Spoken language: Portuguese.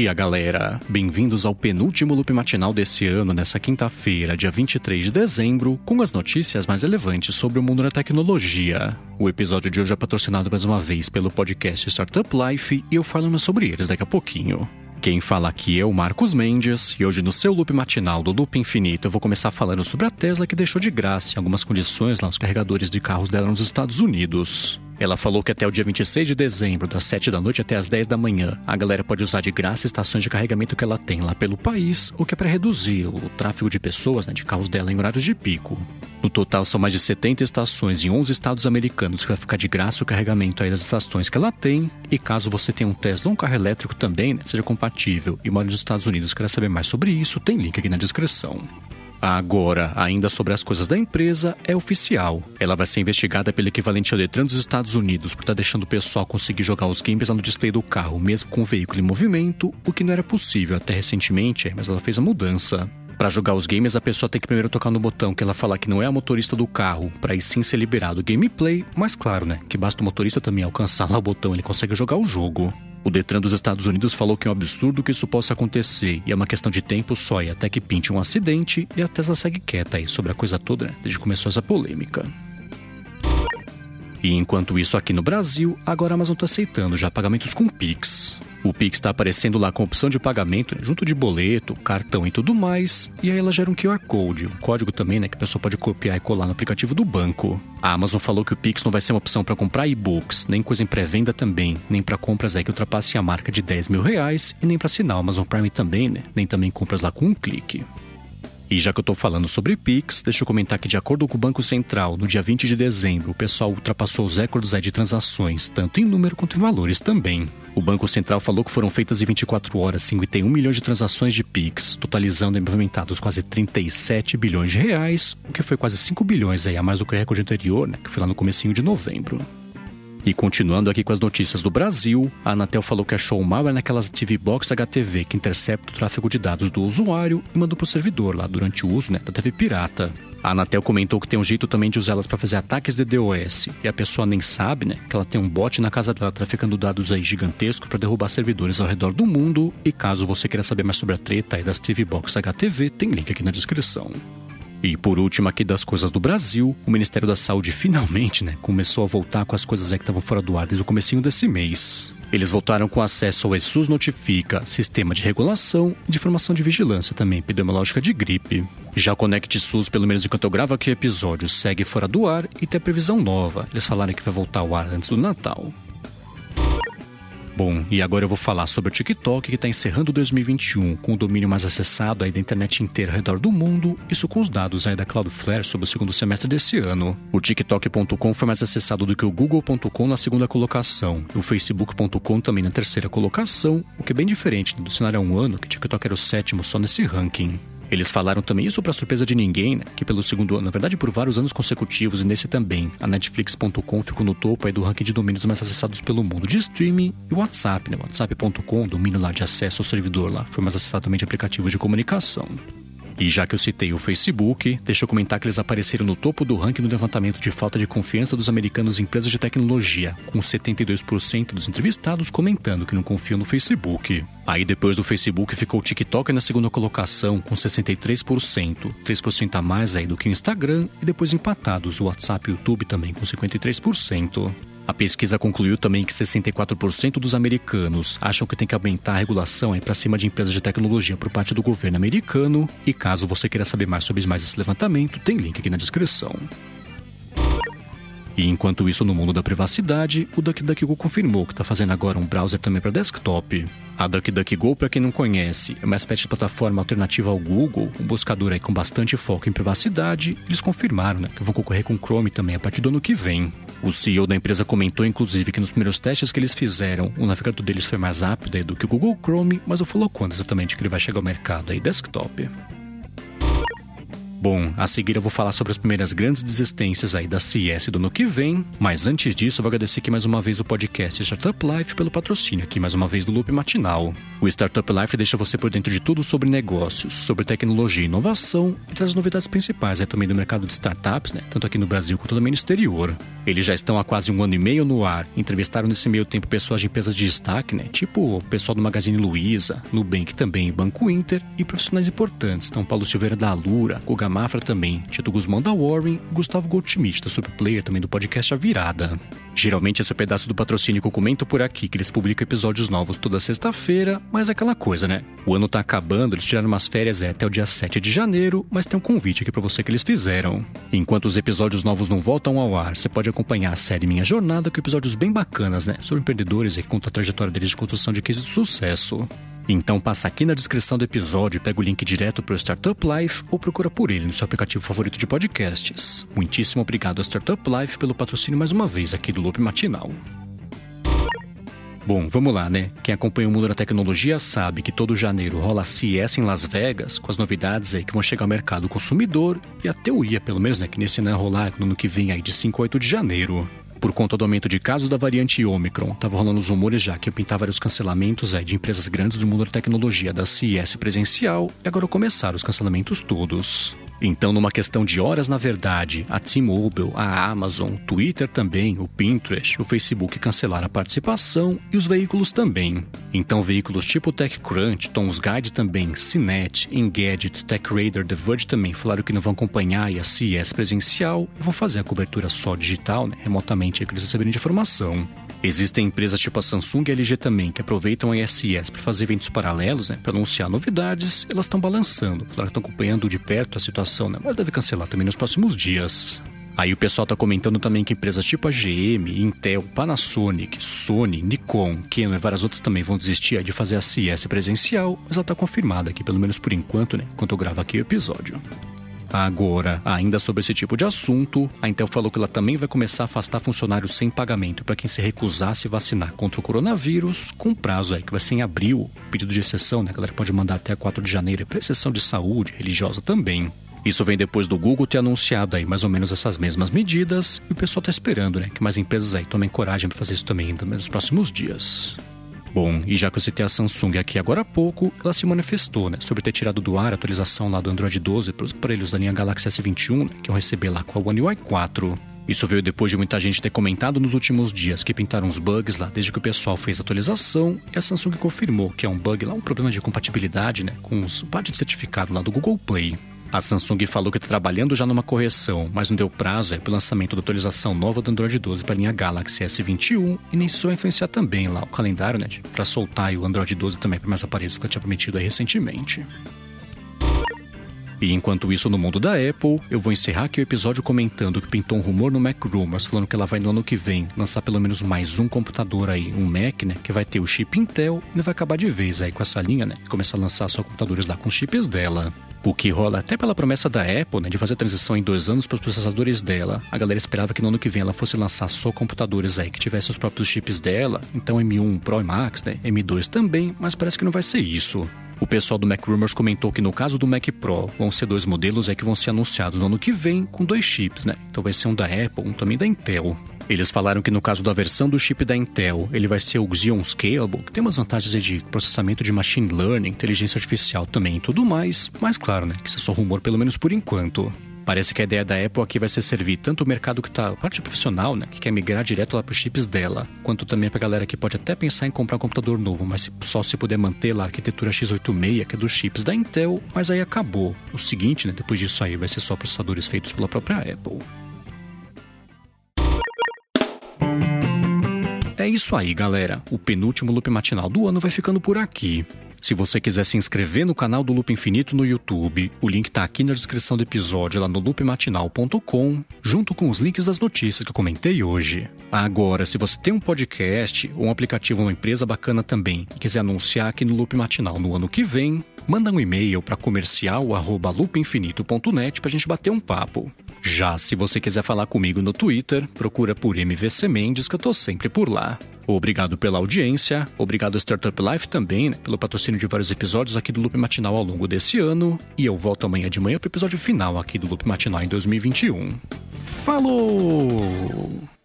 dia, galera! Bem-vindos ao penúltimo loop matinal desse ano, nessa quinta-feira, dia 23 de dezembro, com as notícias mais relevantes sobre o mundo da tecnologia. O episódio de hoje é patrocinado mais uma vez pelo podcast Startup Life e eu falo sobre eles daqui a pouquinho. Quem fala aqui é o Marcos Mendes e hoje no seu loop matinal do Loop Infinito eu vou começar falando sobre a Tesla que deixou de graça algumas condições lá carregadores de carros dela nos Estados Unidos. Ela falou que até o dia 26 de dezembro, das 7 da noite até as 10 da manhã, a galera pode usar de graça estações de carregamento que ela tem lá pelo país, o que é para reduzir o tráfego de pessoas, né, de carros dela em horários de pico. No total, são mais de 70 estações em 11 estados americanos que vai ficar de graça o carregamento aí das estações que ela tem. E caso você tenha um Tesla ou um carro elétrico também, né, seja compatível e mora nos Estados Unidos queira saber mais sobre isso, tem link aqui na descrição. Agora, ainda sobre as coisas da empresa, é oficial. Ela vai ser investigada pelo equivalente ao Detran dos Estados Unidos por estar tá deixando o pessoal conseguir jogar os games lá no display do carro, mesmo com o veículo em movimento, o que não era possível até recentemente, mas ela fez a mudança. Para jogar os games, a pessoa tem que primeiro tocar no botão que ela fala que não é a motorista do carro, para aí sim ser liberado o gameplay, mas claro, né, que basta o motorista também alcançar lá o botão, ele consegue jogar o jogo. O Detran dos Estados Unidos falou que é um absurdo que isso possa acontecer e é uma questão de tempo só e até que pinte um acidente e a Tesla segue quieta aí sobre a coisa toda né, desde que começou essa polêmica. E enquanto isso aqui no Brasil, agora a Amazon está aceitando já pagamentos com Pix. O Pix está aparecendo lá com opção de pagamento, junto de boleto, cartão e tudo mais. E aí ela gera um QR Code, um código também, né, que a pessoa pode copiar e colar no aplicativo do banco. A Amazon falou que o Pix não vai ser uma opção para comprar e-books, nem coisa em pré-venda também, nem para compras aí que ultrapassem a marca de 10 mil reais e nem para assinar o Amazon Prime também, né, nem também compras lá com um clique. E já que eu estou falando sobre Pix, deixa eu comentar que, de acordo com o Banco Central, no dia 20 de dezembro, o pessoal ultrapassou os recordes de transações, tanto em número quanto em valores também. O Banco Central falou que foram feitas em 24 horas 51 milhões de transações de Pix, totalizando movimentados quase 37 bilhões de reais, o que foi quase 5 bilhões aí, a mais do que o recorde anterior, né, que foi lá no comecinho de novembro. E continuando aqui com as notícias do Brasil, a Anatel falou que achou um malware naquelas TV Box HTV que intercepta o tráfego de dados do usuário e mandou para o servidor lá durante o uso né, da TV pirata. A Anatel comentou que tem um jeito também de usá-las para fazer ataques de DOS e a pessoa nem sabe, né, que ela tem um bot na casa dela traficando dados aí gigantescos para derrubar servidores ao redor do mundo. E caso você queira saber mais sobre a treta aí das TV Box HTV, tem link aqui na descrição. E por último, aqui das coisas do Brasil, o Ministério da Saúde finalmente né, começou a voltar com as coisas que estavam fora do ar desde o comecinho desse mês. Eles voltaram com acesso ao ESUS Notifica, sistema de regulação e de informação de vigilância também epidemiológica de gripe. Já o Connect SUS, pelo menos enquanto eu gravo aqui o episódio, segue fora do ar e tem a previsão nova. Eles falaram que vai voltar ao ar antes do Natal. Bom, e agora eu vou falar sobre o TikTok que está encerrando 2021 com o domínio mais acessado aí da internet inteira ao redor do mundo, isso com os dados aí da Cloudflare sobre o segundo semestre desse ano. O TikTok.com foi mais acessado do que o Google.com na segunda colocação, e o Facebook.com também na terceira colocação, o que é bem diferente do cenário há um ano, que o TikTok era o sétimo só nesse ranking. Eles falaram também isso para surpresa de ninguém, né? Que pelo segundo ano, na verdade por vários anos consecutivos e nesse também, a Netflix.com ficou no topo aí do ranking de domínios mais acessados pelo mundo de streaming e WhatsApp, né? WhatsApp.com, domínio lá de acesso ao servidor lá, foi mais acessado também de aplicativos de comunicação. E já que eu citei o Facebook, deixa eu comentar que eles apareceram no topo do ranking do levantamento de falta de confiança dos americanos em empresas de tecnologia, com 72% dos entrevistados comentando que não confiam no Facebook. Aí depois do Facebook ficou o TikTok na segunda colocação, com 63%, 3% a mais aí do que o Instagram, e depois empatados o WhatsApp e o YouTube também com 53%. A pesquisa concluiu também que 64% dos americanos acham que tem que aumentar a regulação para cima de empresas de tecnologia por parte do governo americano. E caso você queira saber mais sobre mais esse levantamento, tem link aqui na descrição. E enquanto isso, no mundo da privacidade, o DuckDuckGo confirmou que está fazendo agora um browser também para desktop. A DuckDuckGo, para quem não conhece, é uma espécie de plataforma alternativa ao Google, um buscador aí com bastante foco em privacidade. Eles confirmaram né, que vão concorrer com o Chrome também a partir do ano que vem. O CEO da empresa comentou, inclusive, que nos primeiros testes que eles fizeram, o navegador deles foi mais rápido do que o Google Chrome, mas não falou quando exatamente que ele vai chegar ao mercado aí desktop. Bom, a seguir eu vou falar sobre as primeiras grandes desistências aí da CS do ano que vem, mas antes disso eu vou agradecer aqui mais uma vez o podcast Startup Life pelo patrocínio aqui mais uma vez do Loop Matinal. O Startup Life deixa você por dentro de tudo sobre negócios, sobre tecnologia e inovação e traz novidades principais aí também do mercado de startups, né, tanto aqui no Brasil quanto também no exterior. Eles já estão há quase um ano e meio no ar, entrevistaram nesse meio tempo pessoas de empresas de destaque, né, tipo o pessoal do Magazine Luiza, Nubank também, Banco Inter e profissionais importantes, então Paulo Silveira da Alura, Guga Mafra também, Tito Guzmão da Warren Gustavo Goldschmidt, da Superplayer, também do podcast A Virada. Geralmente esse é o pedaço do patrocínio que eu comento por aqui, que eles publicam episódios novos toda sexta-feira, mas é aquela coisa, né? O ano tá acabando, eles tiraram umas férias é, até o dia 7 de janeiro, mas tem um convite aqui para você que eles fizeram. Enquanto os episódios novos não voltam ao ar, você pode acompanhar a série Minha Jornada com episódios bem bacanas, né? Sobre empreendedores e conta a trajetória deles de construção de case de sucesso. Então passa aqui na descrição do episódio, pega o link direto para o Startup Life ou procura por ele no seu aplicativo favorito de podcasts. Muitíssimo obrigado a Startup Life pelo patrocínio mais uma vez aqui do Loop Matinal. Bom, vamos lá, né? Quem acompanha o mundo da tecnologia sabe que todo janeiro rola a CES em Las Vegas, com as novidades aí que vão chegar ao mercado consumidor e a teoria, pelo menos, né, que nesse ano rolar no ano que vem aí de 5 a 8 de janeiro por conta do aumento de casos da variante Omicron. Tava rolando os rumores já que eu pintar vários cancelamentos aí de empresas grandes do mundo da tecnologia da CIS presencial e agora começaram os cancelamentos todos. Então, numa questão de horas, na verdade, a T-Mobile, a Amazon, o Twitter também, o Pinterest, o Facebook cancelaram a participação e os veículos também. Então, veículos tipo TechCrunch, Tom's Guide também, Cinet, Engadget, TechRadar, The Verge também falaram que não vão acompanhar a CES presencial e vão fazer a cobertura só digital, né, remotamente, aí que eles receberem de informação. Existem empresas tipo a Samsung e a LG também que aproveitam a ISS para fazer eventos paralelos, né, para anunciar novidades. Elas estão balançando, claro que estão acompanhando de perto a situação, né, mas deve cancelar também nos próximos dias. Aí o pessoal está comentando também que empresas tipo a GM, Intel, Panasonic, Sony, Nikon, Canon e várias outras também vão desistir de fazer a CES presencial, mas ela está confirmada aqui, pelo menos por enquanto, né, enquanto eu gravo aqui o episódio. Agora, ainda sobre esse tipo de assunto, a Intel falou que ela também vai começar a afastar funcionários sem pagamento para quem se recusar a se vacinar contra o coronavírus, com prazo aí que vai ser em abril. Pedido de exceção, né? A galera pode mandar até 4 de janeiro, para exceção de saúde, religiosa também. Isso vem depois do Google ter anunciado aí mais ou menos essas mesmas medidas e o pessoal está esperando, né, que mais empresas aí tomem coragem para fazer isso também ainda nos próximos dias. Bom, e já que eu citei a Samsung aqui agora há pouco, ela se manifestou, né, sobre ter tirado do ar a atualização lá do Android 12 para os aparelhos da linha Galaxy S21, né, que vão receber lá com a One UI 4. Isso veio depois de muita gente ter comentado nos últimos dias que pintaram uns bugs lá desde que o pessoal fez a atualização e a Samsung confirmou que é um bug lá, um problema de compatibilidade, né, com os parte de certificado lá do Google Play. A Samsung falou que está trabalhando já numa correção, mas não deu prazo é, para o lançamento da atualização nova do Android 12 para a linha Galaxy S21 e nem vai influenciar também lá o calendário, né, para soltar o Android 12 também para mais aparelhos que ela tinha prometido aí recentemente. E enquanto isso, no mundo da Apple, eu vou encerrar aqui o episódio comentando que pintou um rumor no Mac Rumors falando que ela vai no ano que vem lançar pelo menos mais um computador aí, um Mac, né, que vai ter o chip Intel e vai acabar de vez aí com essa linha, né, começar a lançar só computadores lá com chips dela. O que rola até pela promessa da Apple, né, de fazer a transição em dois anos para os processadores dela. A galera esperava que no ano que vem ela fosse lançar só computadores aí que tivessem os próprios chips dela, então M1 Pro e Max, né, M2 também, mas parece que não vai ser isso. O pessoal do Mac Rumors comentou que no caso do Mac Pro vão ser dois modelos aí que vão ser anunciados no ano que vem com dois chips, né? Então vai ser um da Apple, um também da Intel. Eles falaram que no caso da versão do chip da Intel, ele vai ser o Xeon Scalable, que tem umas vantagens de processamento de machine learning, inteligência artificial também e tudo mais, mas claro, né, que isso é só rumor pelo menos por enquanto. Parece que a ideia da Apple aqui vai ser servir tanto o mercado que está, parte profissional, né, que quer migrar direto lá para os chips dela, quanto também para a galera que pode até pensar em comprar um computador novo, mas só se puder manter lá a arquitetura x86, que é dos chips da Intel, mas aí acabou. O seguinte, né, depois disso aí vai ser só processadores feitos pela própria Apple. É isso aí, galera. O penúltimo loop matinal do ano vai ficando por aqui. Se você quiser se inscrever no canal do Loop Infinito no YouTube, o link está aqui na descrição do episódio lá no loopmatinal.com, junto com os links das notícias que eu comentei hoje. Agora, se você tem um podcast ou um aplicativo, uma empresa bacana também, e quiser anunciar aqui no Loop Matinal no ano que vem, manda um e-mail para comercial@loopinfinito.net para a gente bater um papo. Já se você quiser falar comigo no Twitter, procura por MVC Mendes que eu tô sempre por lá. Obrigado pela audiência, obrigado Startup Life também, né, pelo patrocínio de vários episódios aqui do Loop Matinal ao longo desse ano. E eu volto amanhã de manhã pro episódio final aqui do Loop Matinal em 2021. Falou!